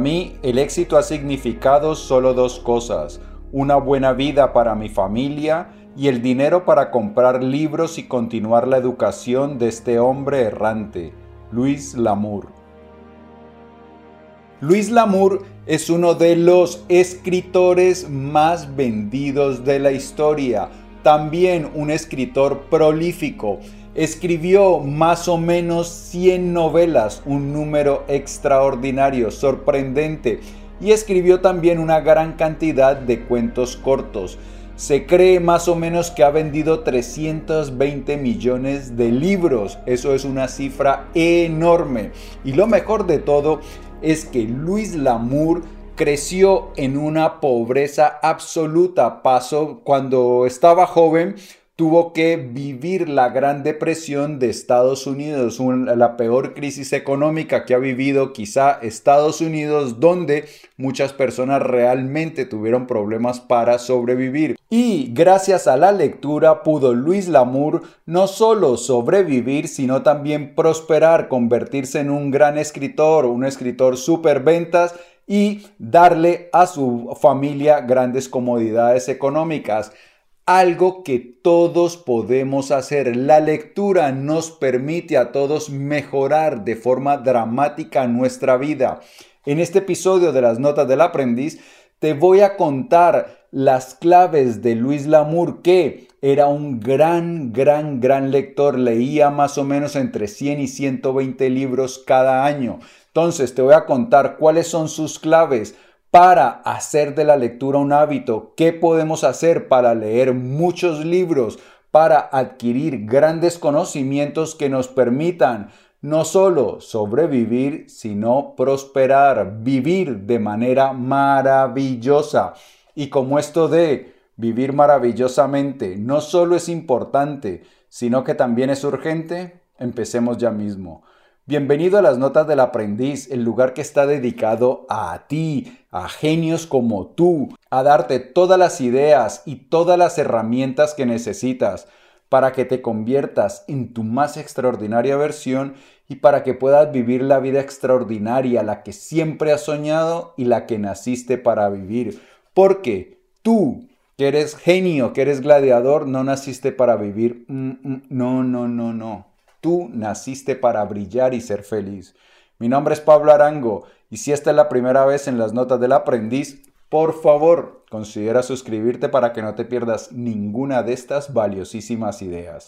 Mí, el éxito ha significado solo dos cosas, una buena vida para mi familia y el dinero para comprar libros y continuar la educación de este hombre errante, Luis Lamour. Luis Lamour es uno de los escritores más vendidos de la historia, también un escritor prolífico. Escribió más o menos 100 novelas, un número extraordinario, sorprendente, y escribió también una gran cantidad de cuentos cortos. Se cree más o menos que ha vendido 320 millones de libros. Eso es una cifra enorme. Y lo mejor de todo es que Luis Lamour creció en una pobreza absoluta. Pasó cuando estaba joven, tuvo que vivir la Gran Depresión de Estados Unidos, la peor crisis económica que ha vivido quizá Estados Unidos, donde muchas personas realmente tuvieron problemas para sobrevivir. Y gracias a la lectura pudo Luis Lamour no solo sobrevivir, sino también prosperar, convertirse en un gran escritor, un escritor superventas y darle a su familia grandes comodidades económicas algo que todos podemos hacer. La lectura nos permite a todos mejorar de forma dramática nuestra vida. En este episodio de las Notas del Aprendiz te voy a contar las claves de Luis Lamour, que era un gran, gran, gran lector. Leía más o menos entre 100 y 120 libros cada año. Entonces te voy a contar cuáles son sus claves para hacer de la lectura un hábito? ¿Qué podemos hacer para leer muchos libros? Para adquirir grandes conocimientos que nos permitan no solo sobrevivir, sino prosperar, vivir de manera maravillosa. Y como esto de vivir maravillosamente no solo es importante, sino que también es urgente, empecemos ya mismo. Bienvenido a las Notas del Aprendiz, el lugar que está dedicado a ti, a genios como tú, a darte todas las ideas y todas las herramientas que necesitas para que te conviertas en tu más extraordinaria versión y para que puedas vivir la vida extraordinaria, la que siempre has soñado y la que naciste para vivir. Porque tú, que eres genio, que eres gladiador, no naciste para vivir. Mm, mm, no, no, no, no. Tú naciste para brillar y ser feliz. Mi nombre es Pablo Arango y si esta es la primera vez en las notas del aprendiz, por favor, considera suscribirte para que no te pierdas ninguna de estas valiosísimas ideas.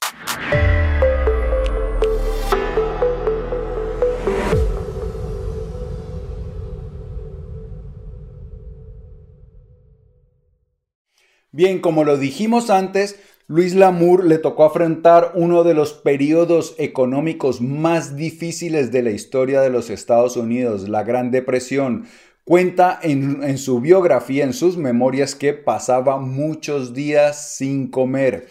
Bien, como lo dijimos antes, Luis Lamour le tocó afrontar uno de los periodos económicos más difíciles de la historia de los Estados Unidos, la Gran Depresión. Cuenta en, en, su biografía, en sus memorias, que pasaba muchos días sin comer.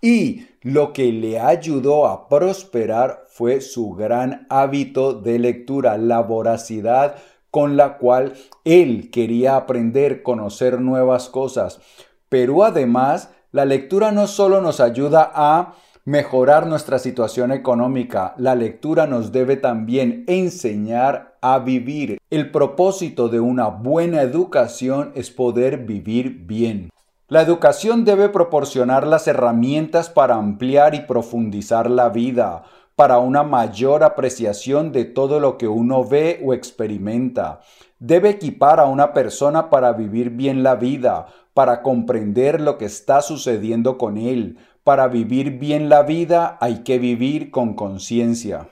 Y lo que le ayudó a prosperar fue su gran hábito de lectura, la voracidad con la cual él quería aprender, conocer nuevas cosas. Pero además la lectura no solo nos ayuda a mejorar nuestra situación económica, la lectura nos debe también enseñar a vivir. El propósito de una buena educación es poder vivir bien. La educación debe proporcionar las herramientas para ampliar y profundizar la vida, para una mayor apreciación de todo lo que uno ve o experimenta. Debe equipar a una persona para vivir bien la vida, para comprender lo que está sucediendo con él. Para vivir bien la vida hay que vivir con conciencia.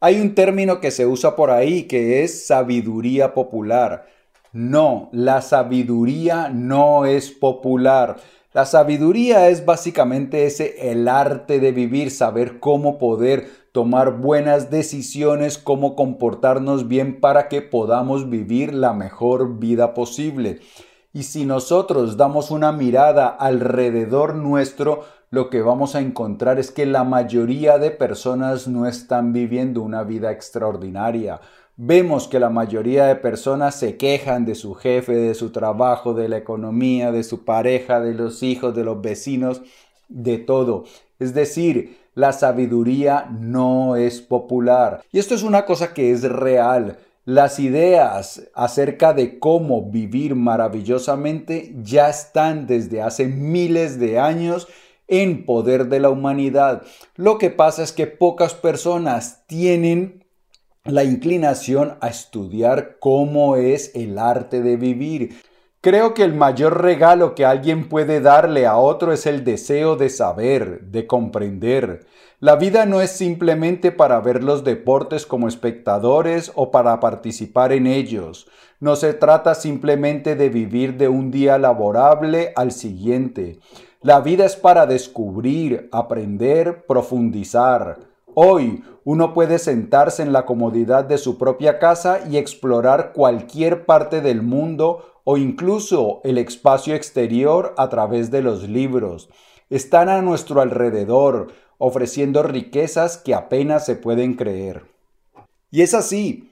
Hay un término que se usa por ahí que es sabiduría popular. No, la sabiduría no es popular. La sabiduría es básicamente ese el arte de vivir, saber cómo poder tomar buenas decisiones, cómo comportarnos bien para que podamos vivir la mejor vida posible. Y si nosotros damos una mirada alrededor nuestro, lo que vamos a encontrar es que la mayoría de personas no están viviendo una vida extraordinaria. Vemos que la mayoría de personas se quejan de su jefe, de su trabajo, de la economía, de su pareja, de los hijos, de los vecinos, de todo. Es decir, la sabiduría no es popular. Y esto es una cosa que es real. Las ideas acerca de cómo vivir maravillosamente ya están desde hace miles de años en poder de la humanidad. Lo que pasa es que pocas personas tienen la inclinación a estudiar cómo es el arte de vivir. Creo que el mayor regalo que alguien puede darle a otro es el deseo de saber, de comprender. La vida no es simplemente para ver los deportes como espectadores o para participar en ellos. No se trata simplemente de vivir de un día laborable al siguiente. La vida es para descubrir, aprender, profundizar. Hoy uno puede sentarse en la comodidad de su propia casa y explorar cualquier parte del mundo o incluso el espacio exterior a través de los libros. Están a nuestro alrededor, ofreciendo riquezas que apenas se pueden creer. Y es así,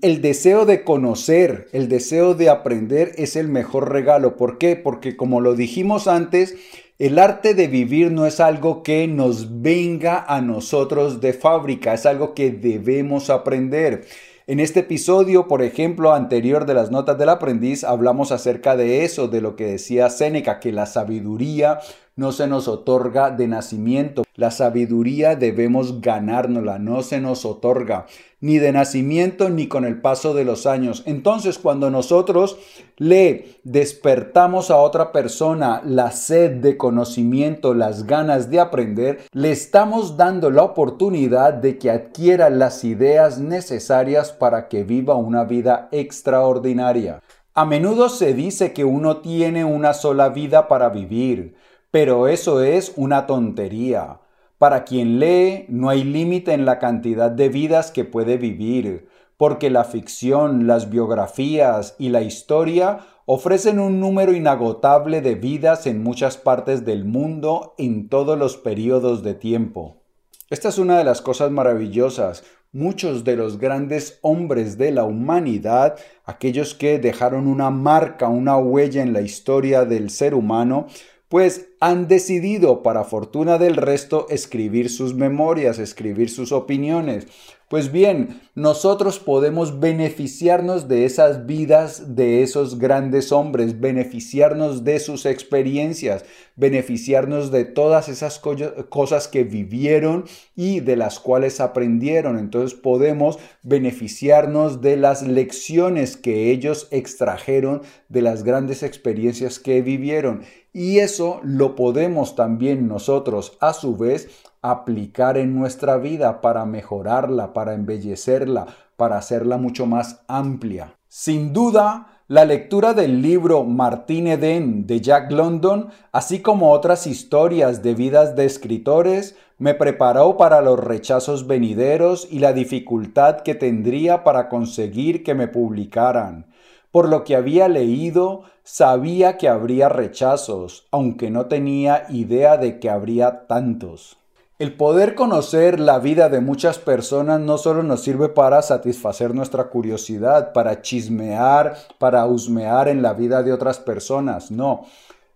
el deseo de conocer, el deseo de aprender es el mejor regalo. ¿Por qué? Porque como lo dijimos antes, el arte de vivir no es algo que nos venga a nosotros de fábrica, es algo que debemos aprender. En este episodio, por ejemplo, anterior de las notas del aprendiz, hablamos acerca de eso, de lo que decía Séneca, que la sabiduría no se nos otorga de nacimiento. La sabiduría debemos ganárnosla, no se nos otorga ni de nacimiento ni con el paso de los años. Entonces, cuando nosotros le despertamos a otra persona la sed de conocimiento, las ganas de aprender, le estamos dando la oportunidad de que adquiera las ideas necesarias para que viva una vida extraordinaria. A menudo se dice que uno tiene una sola vida para vivir, pero eso es una tontería. Para quien lee, no hay límite en la cantidad de vidas que puede vivir, porque la ficción, las biografías y la historia ofrecen un número inagotable de vidas en muchas partes del mundo en todos los periodos de tiempo. Esta es una de las cosas maravillosas. Muchos de los grandes hombres de la humanidad, aquellos que dejaron una marca, una huella en la historia del ser humano, pues han decidido, para fortuna del resto, escribir sus memorias, escribir sus opiniones. Pues bien, nosotros podemos beneficiarnos de esas vidas de esos grandes hombres, beneficiarnos de sus experiencias, beneficiarnos de todas esas cosas que vivieron y de las cuales aprendieron. Entonces podemos beneficiarnos de las lecciones que ellos extrajeron de las grandes experiencias que vivieron. Y eso lo podemos también nosotros a su vez aplicar en nuestra vida para mejorarla, para embellecerla, para hacerla mucho más amplia. Sin duda, la lectura del libro Martín Eden de Jack London, así como otras historias de vidas de escritores, me preparó para los rechazos venideros y la dificultad que tendría para conseguir que me publicaran. Por lo que había leído, sabía que habría rechazos, aunque no tenía idea de que habría tantos. El poder conocer la vida de muchas personas no solo nos sirve para satisfacer nuestra curiosidad, para chismear, para husmear en la vida de otras personas, no,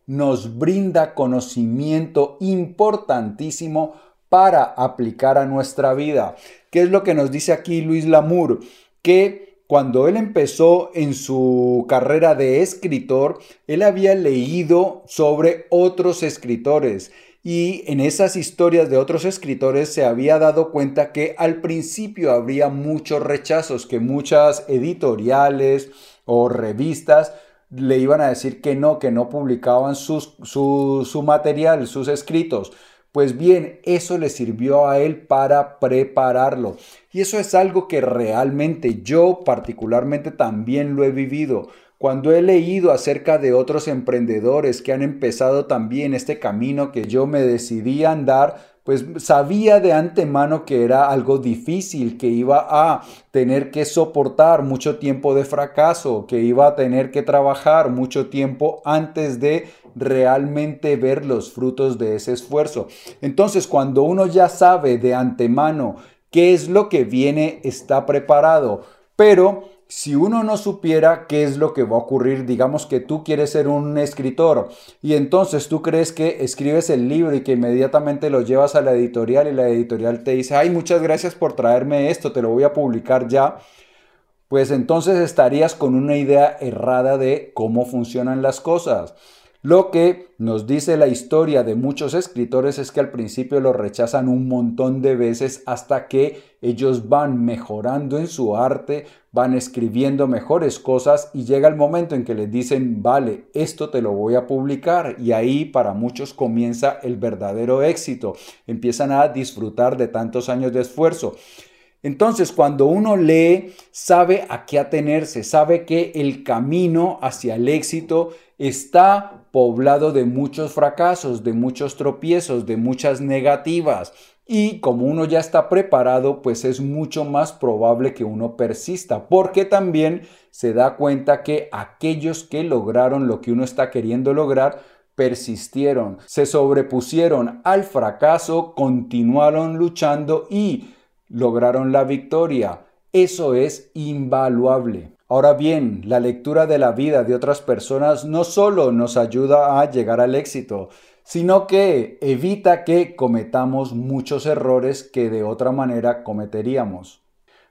nos brinda conocimiento importantísimo para aplicar a nuestra vida. ¿Qué es lo que nos dice aquí Luis Lamour? Que cuando él empezó en su carrera de escritor, él había leído sobre otros escritores y en esas historias de otros escritores se había dado cuenta que al principio habría muchos rechazos, que muchas editoriales o revistas le iban a decir que no, que no publicaban su, su material, sus escritos. Pues bien, eso le sirvió a él para prepararlo. Y eso es algo que realmente yo particularmente también lo he vivido. Cuando he leído acerca de otros emprendedores que han empezado también este camino que yo me decidí a andar, pues sabía de antemano que era algo difícil, que iba a tener que soportar mucho tiempo de fracaso, que iba a tener que trabajar mucho tiempo antes de realmente ver los frutos de ese esfuerzo. Entonces, cuando uno ya sabe de antemano qué es lo que viene, está preparado. Pero si uno no supiera qué es lo que va a ocurrir, digamos que tú quieres ser un escritor y entonces tú crees que escribes el libro y que inmediatamente lo llevas a la editorial y la editorial te dice, ay, muchas gracias por traerme esto, te lo voy a publicar ya, pues entonces estarías con una idea errada de cómo funcionan las cosas. Lo que nos dice la historia de muchos escritores es que al principio lo rechazan un montón de veces hasta que ellos van mejorando en su arte, van escribiendo mejores cosas y llega el momento en que les dicen, vale, esto te lo voy a publicar y ahí para muchos comienza el verdadero éxito, empiezan a disfrutar de tantos años de esfuerzo. Entonces, cuando uno lee, sabe a qué atenerse, sabe que el camino hacia el éxito está poblado de muchos fracasos, de muchos tropiezos, de muchas negativas. Y como uno ya está preparado, pues es mucho más probable que uno persista, porque también se da cuenta que aquellos que lograron lo que uno está queriendo lograr, persistieron, se sobrepusieron al fracaso, continuaron luchando y lograron la victoria. Eso es invaluable. Ahora bien, la lectura de la vida de otras personas no solo nos ayuda a llegar al éxito, sino que evita que cometamos muchos errores que de otra manera cometeríamos.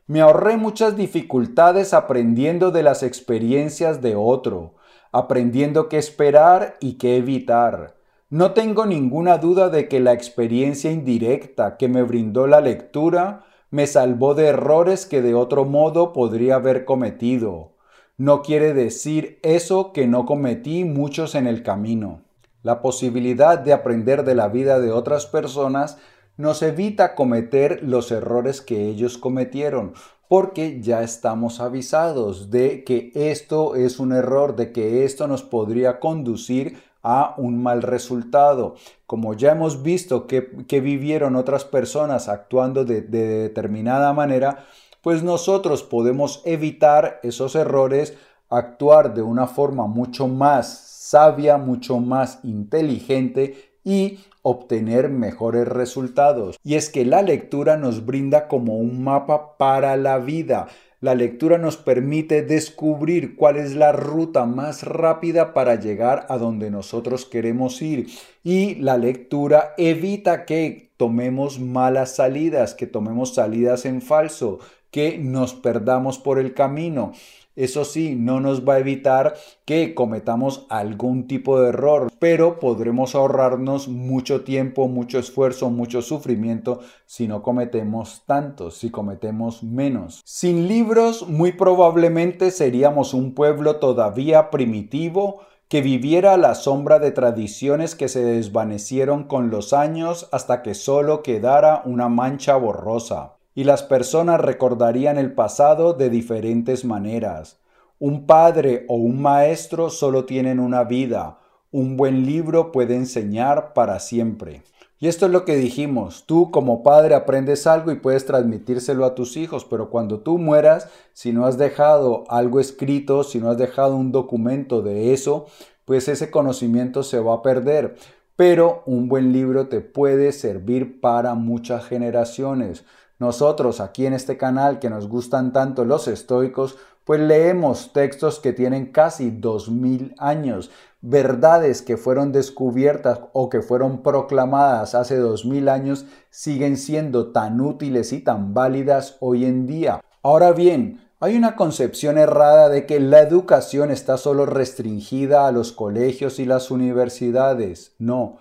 Me ahorré muchas dificultades aprendiendo de las experiencias de otro, aprendiendo qué esperar y qué evitar. No tengo ninguna duda de que la experiencia indirecta que me brindó la lectura me salvó de errores que de otro modo podría haber cometido. No quiere decir eso que no cometí muchos en el camino. La posibilidad de aprender de la vida de otras personas nos evita cometer los errores que ellos cometieron, porque ya estamos avisados de que esto es un error, de que esto nos podría conducir a un mal resultado. Como ya hemos visto que, vivieron otras personas actuando de, de determinada manera, pues nosotros podemos evitar esos errores, actuar de una forma mucho más sabia, mucho más inteligente y obtener mejores resultados. Y es que la lectura nos brinda como un mapa para la vida. La lectura nos permite descubrir cuál es la ruta más rápida para llegar a donde nosotros queremos ir. Y la lectura evita que tomemos malas salidas, que tomemos salidas en falso, que nos perdamos por el camino. Eso sí, no nos va a evitar que cometamos algún tipo de error, pero podremos ahorrarnos mucho tiempo, mucho esfuerzo, mucho sufrimiento si no cometemos tantos, si cometemos menos. Sin libros, muy probablemente seríamos un pueblo todavía primitivo, que viviera a la sombra de tradiciones que se desvanecieron con los años hasta que solo quedara una mancha borrosa y las personas recordarían el pasado de diferentes maneras. Un padre o un maestro solo tienen una vida, un buen libro puede enseñar para siempre. Y esto es lo que dijimos, tú como padre aprendes algo y puedes transmitírselo a tus hijos, pero cuando tú mueras, si no has dejado algo escrito, si no has dejado un documento de eso, pues ese conocimiento se va a perder. Pero un buen libro te puede servir para muchas generaciones. Nosotros aquí en este canal que nos gustan tanto los estoicos, pues leemos textos que tienen casi 2000 años, verdades que fueron descubiertas o que fueron proclamadas hace 2000 años siguen siendo tan útiles y tan válidas hoy en día. Ahora bien, hay una concepción errada de que la educación está solo restringida a los colegios y las universidades. No,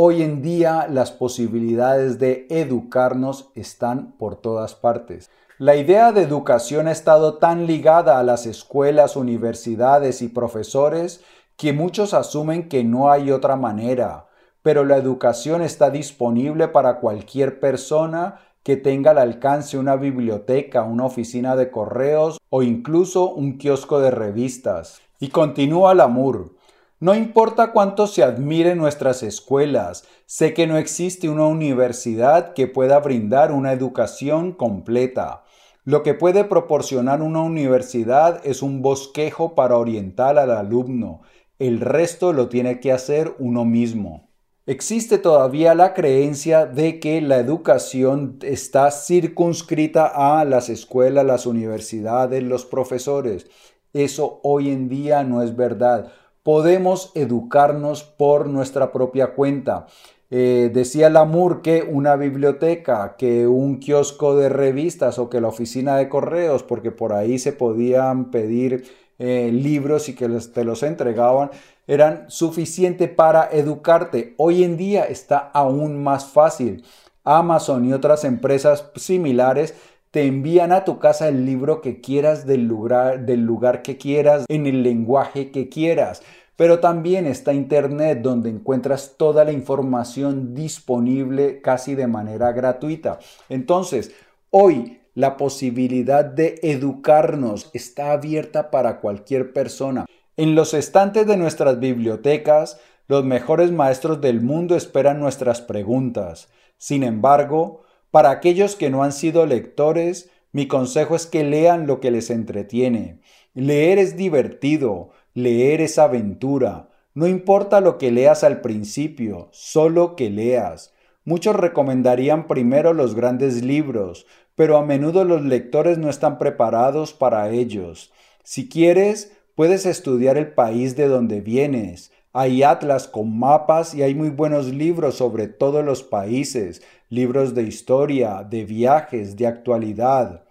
Hoy en día las posibilidades de educarnos están por todas partes. La idea de educación ha estado tan ligada a las escuelas, universidades y profesores que muchos asumen que no hay otra manera, pero la educación está disponible para cualquier persona que tenga al alcance una biblioteca, una oficina de correos o incluso un kiosco de revistas. Y continúa Lamour. No importa cuánto se admire nuestras escuelas, sé que no existe una universidad que pueda brindar una educación completa. Lo que puede proporcionar una universidad es un bosquejo para orientar al alumno. El resto lo tiene que hacer uno mismo. Existe todavía la creencia de que la educación está circunscrita a las escuelas, las universidades, los profesores. Eso hoy en día no es verdad podemos educarnos por nuestra propia cuenta. Eh, decía Lamour que una biblioteca, que un kiosco de revistas o que la oficina de correos, porque por ahí se podían pedir eh, libros y que te los entregaban, eran suficiente para educarte. Hoy en día está aún más fácil. Amazon y otras empresas similares te envían a tu casa el libro que quieras del lugar, del lugar que quieras, en el lenguaje que quieras. Pero también está Internet donde encuentras toda la información disponible casi de manera gratuita. Entonces, hoy la posibilidad de educarnos está abierta para cualquier persona. En los estantes de nuestras bibliotecas, los mejores maestros del mundo esperan nuestras preguntas. Sin embargo, para aquellos que no han sido lectores, mi consejo es que lean lo que les entretiene. Leer es divertido, leer es aventura. No importa lo que leas al principio, solo que leas. Muchos recomendarían primero los grandes libros, pero a menudo los lectores no están preparados para ellos. Si quieres, puedes estudiar el país de donde vienes, hay atlas con mapas y hay muy buenos libros sobre todos los países, libros de historia, de viajes, de actualidad.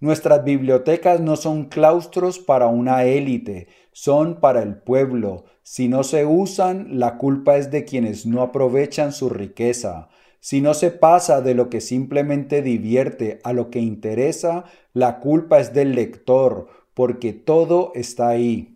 Nuestras bibliotecas no son claustros para una élite, son para el pueblo. Si no se usan, la culpa es de quienes no aprovechan su riqueza. Si no se pasa de lo que simplemente divierte a lo que interesa, la culpa es del lector, porque todo está ahí.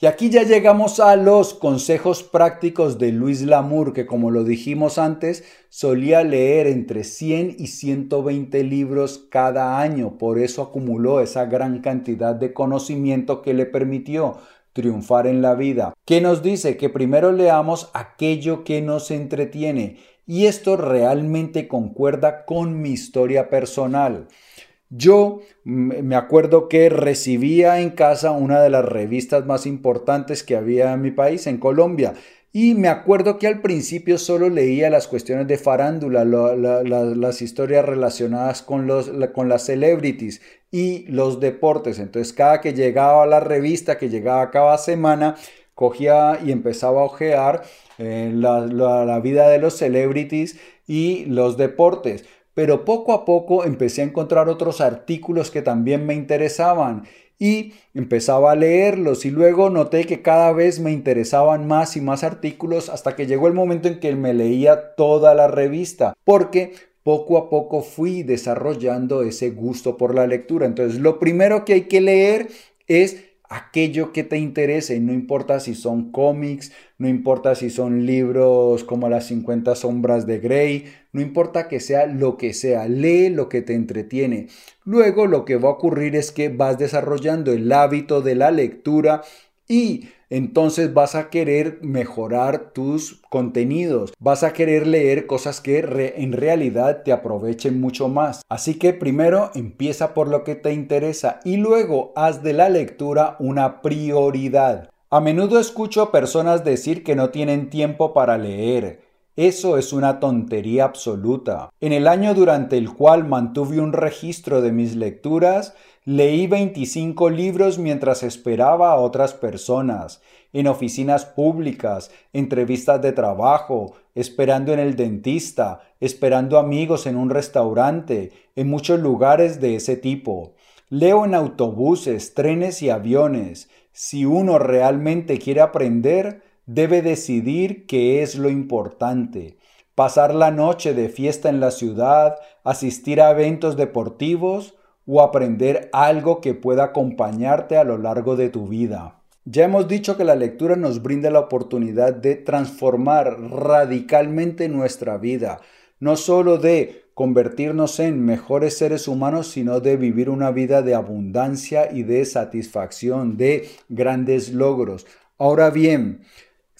Y aquí ya llegamos a los consejos prácticos de Luis Lamour, que como lo dijimos antes, solía leer entre 100 y 120 libros cada año, por eso acumuló esa gran cantidad de conocimiento que le permitió triunfar en la vida. ¿Qué nos dice? Que primero leamos aquello que nos entretiene. Y esto realmente concuerda con mi historia personal. Yo me acuerdo que recibía en casa una de las revistas más importantes que había en mi país, en Colombia. Y me acuerdo que al principio solo leía las cuestiones de farándula, las historias relacionadas con, los, con las celebrities y los deportes. Entonces cada que llegaba la revista, que llegaba cada semana, cogía y empezaba a ojear eh, la vida de los celebrities y los deportes pero poco a poco empecé a encontrar otros artículos que también me interesaban y empezaba a leerlos y luego noté que cada vez me interesaban más y más artículos hasta que llegó el momento en que me leía toda la revista porque poco a poco fui desarrollando ese gusto por la lectura. Entonces lo primero que hay que leer es aquello que te interese, no importa si son cómics, no importa si son libros como las 50 sombras de Grey, no importa que sea lo que sea, lee lo que te entretiene. Luego lo que va a ocurrir es que vas desarrollando el hábito de la lectura y entonces vas a querer mejorar tus contenidos, vas a querer leer cosas que en realidad te aprovechen mucho más. Así que primero empieza por lo que te interesa y luego haz de la lectura una prioridad. A menudo escucho personas decir que no tienen tiempo para leer. Eso es una tontería absoluta. En el año durante el cual mantuve un registro de mis lecturas, Leí 25 libros mientras esperaba a otras personas, en oficinas públicas, entrevistas de trabajo, esperando en el dentista, esperando amigos en un restaurante, en muchos lugares de ese tipo. Leo en autobuses, trenes y aviones. Si uno realmente quiere aprender, debe decidir qué es lo importante. Pasar la noche de fiesta en la ciudad, asistir a eventos deportivos, o aprender algo que pueda acompañarte a lo largo de tu vida. Ya hemos dicho que la lectura nos brinda la oportunidad de transformar radicalmente nuestra vida, no solo de convertirnos en mejores seres humanos, sino de vivir una vida de abundancia y de satisfacción, de grandes logros. Ahora bien,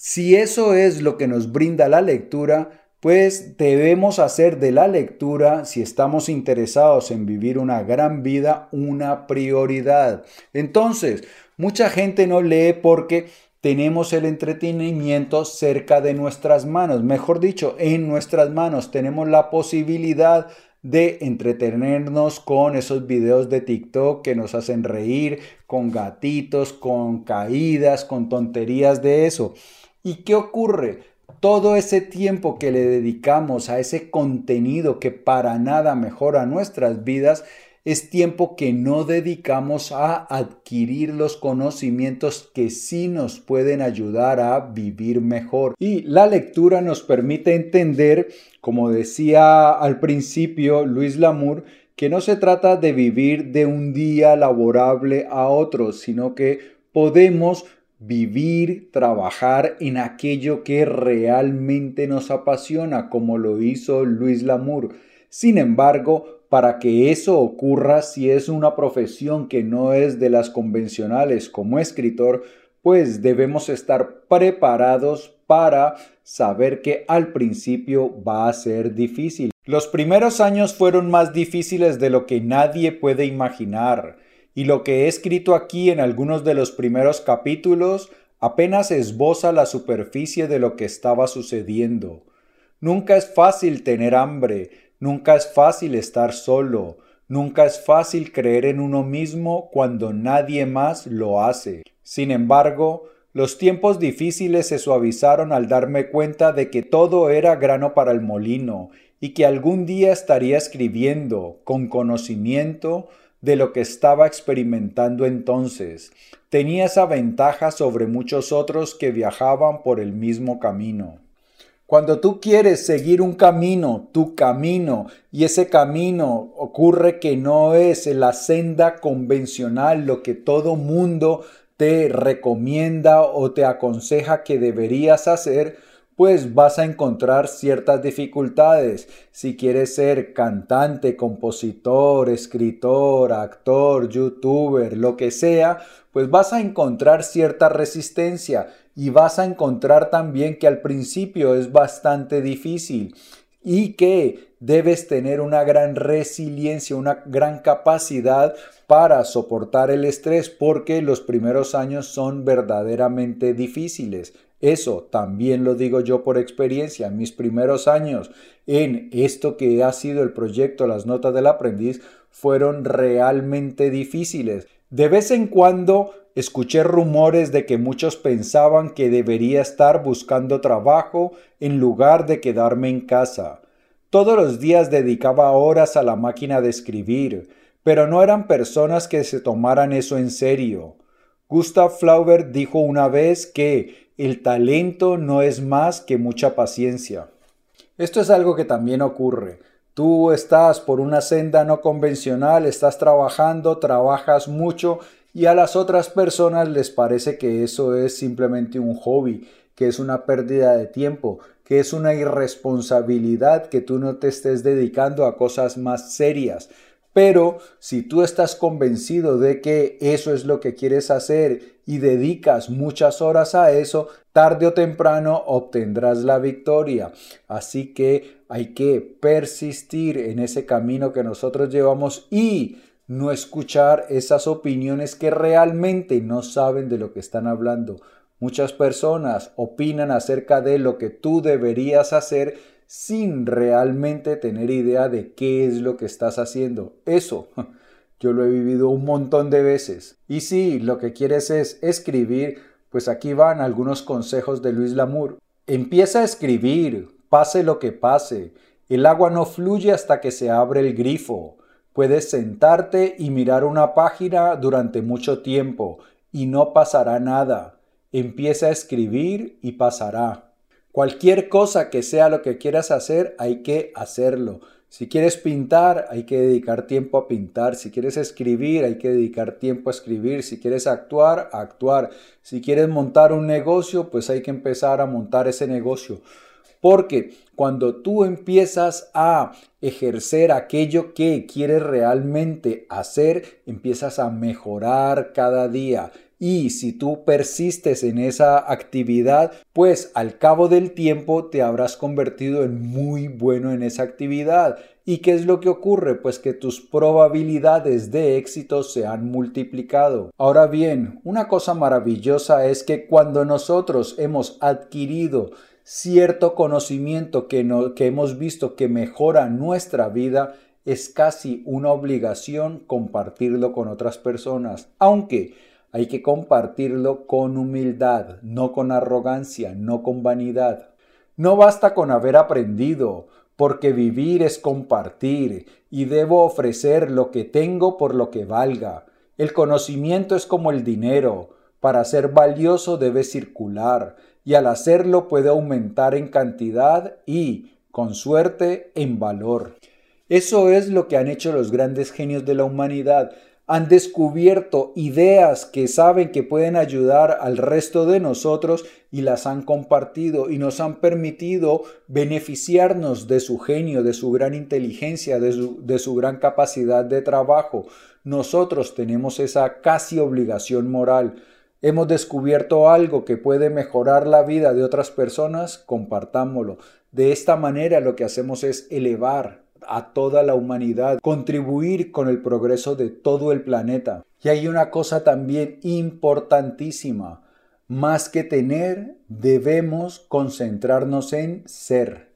si eso es lo que nos brinda la lectura, pues debemos hacer de la lectura, si estamos interesados en vivir una gran vida, una prioridad. Entonces, mucha gente no lee porque tenemos el entretenimiento cerca de nuestras manos, mejor dicho, en nuestras manos tenemos la posibilidad de entretenernos con esos videos de TikTok que nos hacen reír, con gatitos, con caídas, con tonterías de eso. ¿Y qué ocurre? todo ese tiempo que le dedicamos a ese contenido que para nada mejora nuestras vidas es tiempo que no dedicamos a adquirir los conocimientos que sí nos pueden ayudar a vivir mejor. Y la lectura nos permite entender, como decía al principio Luis Lamour, que no se trata de vivir de un día laborable a otro, sino que podemos vivir, trabajar en aquello que realmente nos apasiona, como lo hizo Luis Lamour. Sin embargo, para que eso ocurra si es una profesión que no es de las convencionales como escritor, pues debemos estar preparados para saber que al principio va a ser difícil. Los primeros años fueron más difíciles de lo que nadie puede imaginar, y lo que he escrito aquí en algunos de los primeros capítulos apenas esboza la superficie de lo que estaba sucediendo. Nunca es fácil tener hambre, Nunca es fácil estar solo, nunca es fácil creer en uno mismo cuando nadie más lo hace. Sin embargo, los tiempos difíciles se suavizaron al darme cuenta de que todo era grano para el molino y que algún día estaría escribiendo con conocimiento de lo que estaba experimentando entonces. Tenía esa ventaja sobre muchos otros que viajaban por el mismo camino. Cuando tú quieres seguir un camino, tu camino, y ese camino ocurre que no es la senda convencional, lo que todo mundo te recomienda o te aconseja que deberías hacer, pues vas a encontrar ciertas dificultades. Si quieres ser cantante, compositor, escritor, actor, youtuber, lo que sea, pues vas a encontrar cierta resistencia y vas a encontrar también que al principio es bastante difícil y que debes tener una gran resiliencia, una gran capacidad para soportar el estrés porque los primeros años son verdaderamente difíciles. Eso también lo digo yo por experiencia. Mis primeros años en esto que ha sido el proyecto Las Notas del Aprendiz fueron realmente difíciles. De vez en cuando escuché rumores de que muchos pensaban que debería estar buscando trabajo en lugar de quedarme en casa. Todos los días dedicaba horas a la máquina de escribir, pero no eran personas que se tomaran eso en serio. Gustav Flaubert dijo una vez que el talento no es más que mucha paciencia. Esto es algo que también ocurre. Tú estás por una senda no convencional, estás trabajando, trabajas mucho y a las otras personas les parece que eso es simplemente un hobby, que es una pérdida de tiempo, que es una irresponsabilidad que tú no te estés dedicando a cosas más serias. Pero si tú estás convencido de que eso es lo que quieres hacer y dedicas muchas horas a eso, tarde o temprano obtendrás la victoria. Así que hay que persistir en ese camino que nosotros llevamos y no escuchar esas opiniones que realmente no saben de lo que están hablando. Muchas personas opinan acerca de lo que tú deberías hacer sin realmente tener idea de qué es lo que estás haciendo. Eso yo lo he vivido un montón de veces. Y si lo que quieres es escribir, pues aquí van algunos consejos de Luis Lamour. Empieza a escribir, pase lo que pase. El agua no fluye hasta que se abre el grifo. Puedes sentarte y mirar una página durante mucho tiempo y no pasará nada. Empieza a escribir y pasará. Cualquier cosa que sea lo que quieras hacer, hay que hacerlo. Si quieres pintar, hay que dedicar tiempo a pintar. Si quieres escribir, hay que dedicar tiempo a escribir. Si quieres actuar, actuar. Si quieres montar un negocio, pues hay que empezar a montar ese negocio. Porque cuando tú empiezas a ejercer aquello que quieres realmente hacer, empiezas a mejorar cada día. Y si tú persistes en esa actividad, pues al cabo del tiempo te habrás convertido en muy bueno en esa actividad. ¿Y qué es lo que ocurre? Pues que tus probabilidades de éxito se han multiplicado. Ahora bien, una cosa maravillosa es que cuando nosotros hemos adquirido cierto conocimiento que, que hemos visto que mejora nuestra vida, es casi una obligación compartirlo con otras personas, aunque hay que compartirlo con humildad, no con arrogancia, no con vanidad. No basta con haber aprendido, porque vivir es compartir, y debo ofrecer lo que tengo por lo que valga. El conocimiento es como el dinero, para ser valioso debe circular, y al hacerlo puede aumentar en cantidad y, con suerte, en valor. Eso es lo que han hecho los grandes genios de la humanidad, han descubierto ideas que saben que pueden ayudar al resto de nosotros y las han compartido y nos han permitido beneficiarnos de su genio, de su gran inteligencia, de su, de su gran capacidad de trabajo. Nosotros tenemos esa casi obligación moral. Hemos descubierto algo que puede mejorar la vida de otras personas, compartámoslo. De esta manera lo que hacemos es elevar a toda la humanidad, contribuir con el progreso de todo el planeta. Y hay una cosa también importantísima. Más que tener, debemos concentrarnos en ser.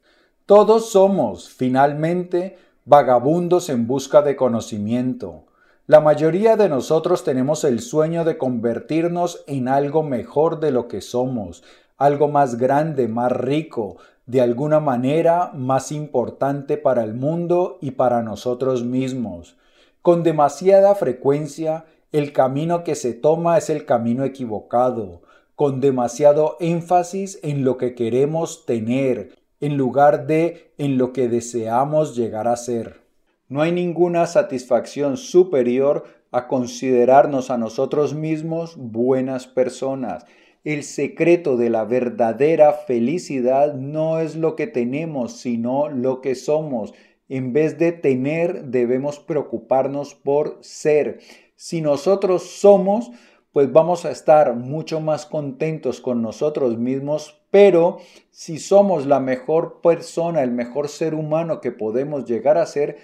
Todos somos, finalmente, vagabundos en busca de conocimiento. La mayoría de nosotros tenemos el sueño de convertirnos en algo mejor de lo que somos, algo más grande, más rico, de alguna manera más importante para el mundo y para nosotros mismos. Con demasiada frecuencia, el camino que se toma es el camino equivocado, con demasiado énfasis en lo que queremos tener, en lugar de en lo que deseamos llegar a ser. No hay ninguna satisfacción superior a considerarnos a nosotros mismos buenas personas, el secreto de la verdadera felicidad no es lo que tenemos, sino lo que somos. En vez de tener, debemos preocuparnos por ser. Si nosotros somos, pues vamos a estar mucho más contentos con nosotros mismos, pero si somos la mejor persona, el mejor ser humano que podemos llegar a ser,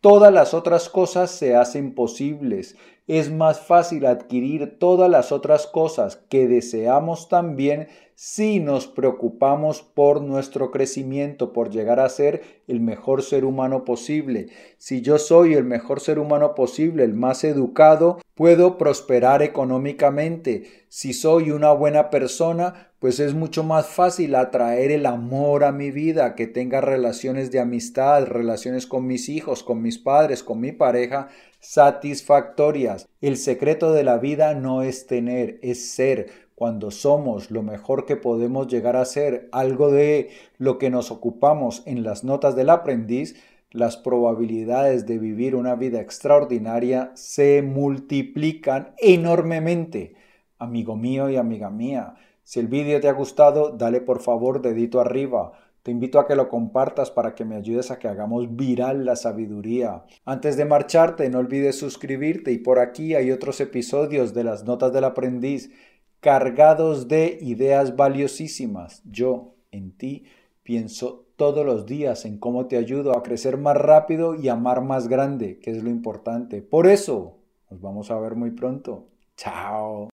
todas las otras cosas se hacen posibles es más fácil adquirir todas las otras cosas que deseamos también si nos preocupamos por nuestro crecimiento, por llegar a ser el mejor ser humano posible. Si yo soy el mejor ser humano posible, el más educado, puedo prosperar económicamente. Si soy una buena persona, pues es mucho más fácil atraer el amor a mi vida, que tenga relaciones de amistad, relaciones con mis hijos, con mis padres, con mi pareja, satisfactorias. El secreto de la vida no es tener, es ser. Cuando somos lo mejor que podemos llegar a ser, algo de lo que nos ocupamos en las notas del aprendiz, las probabilidades de vivir una vida extraordinaria se multiplican enormemente. Amigo mío y amiga mía, si el vídeo te ha gustado, dale por favor dedito arriba te invito a que lo compartas para que me ayudes a que hagamos viral la sabiduría. Antes de marcharte, no olvides suscribirte y por aquí hay otros episodios de las Notas del Aprendiz cargados de ideas valiosísimas. Yo, en ti, pienso todos los días en cómo te ayudo a crecer más rápido y amar más grande, que es lo importante. Por eso, nos vamos a ver muy pronto. Chao.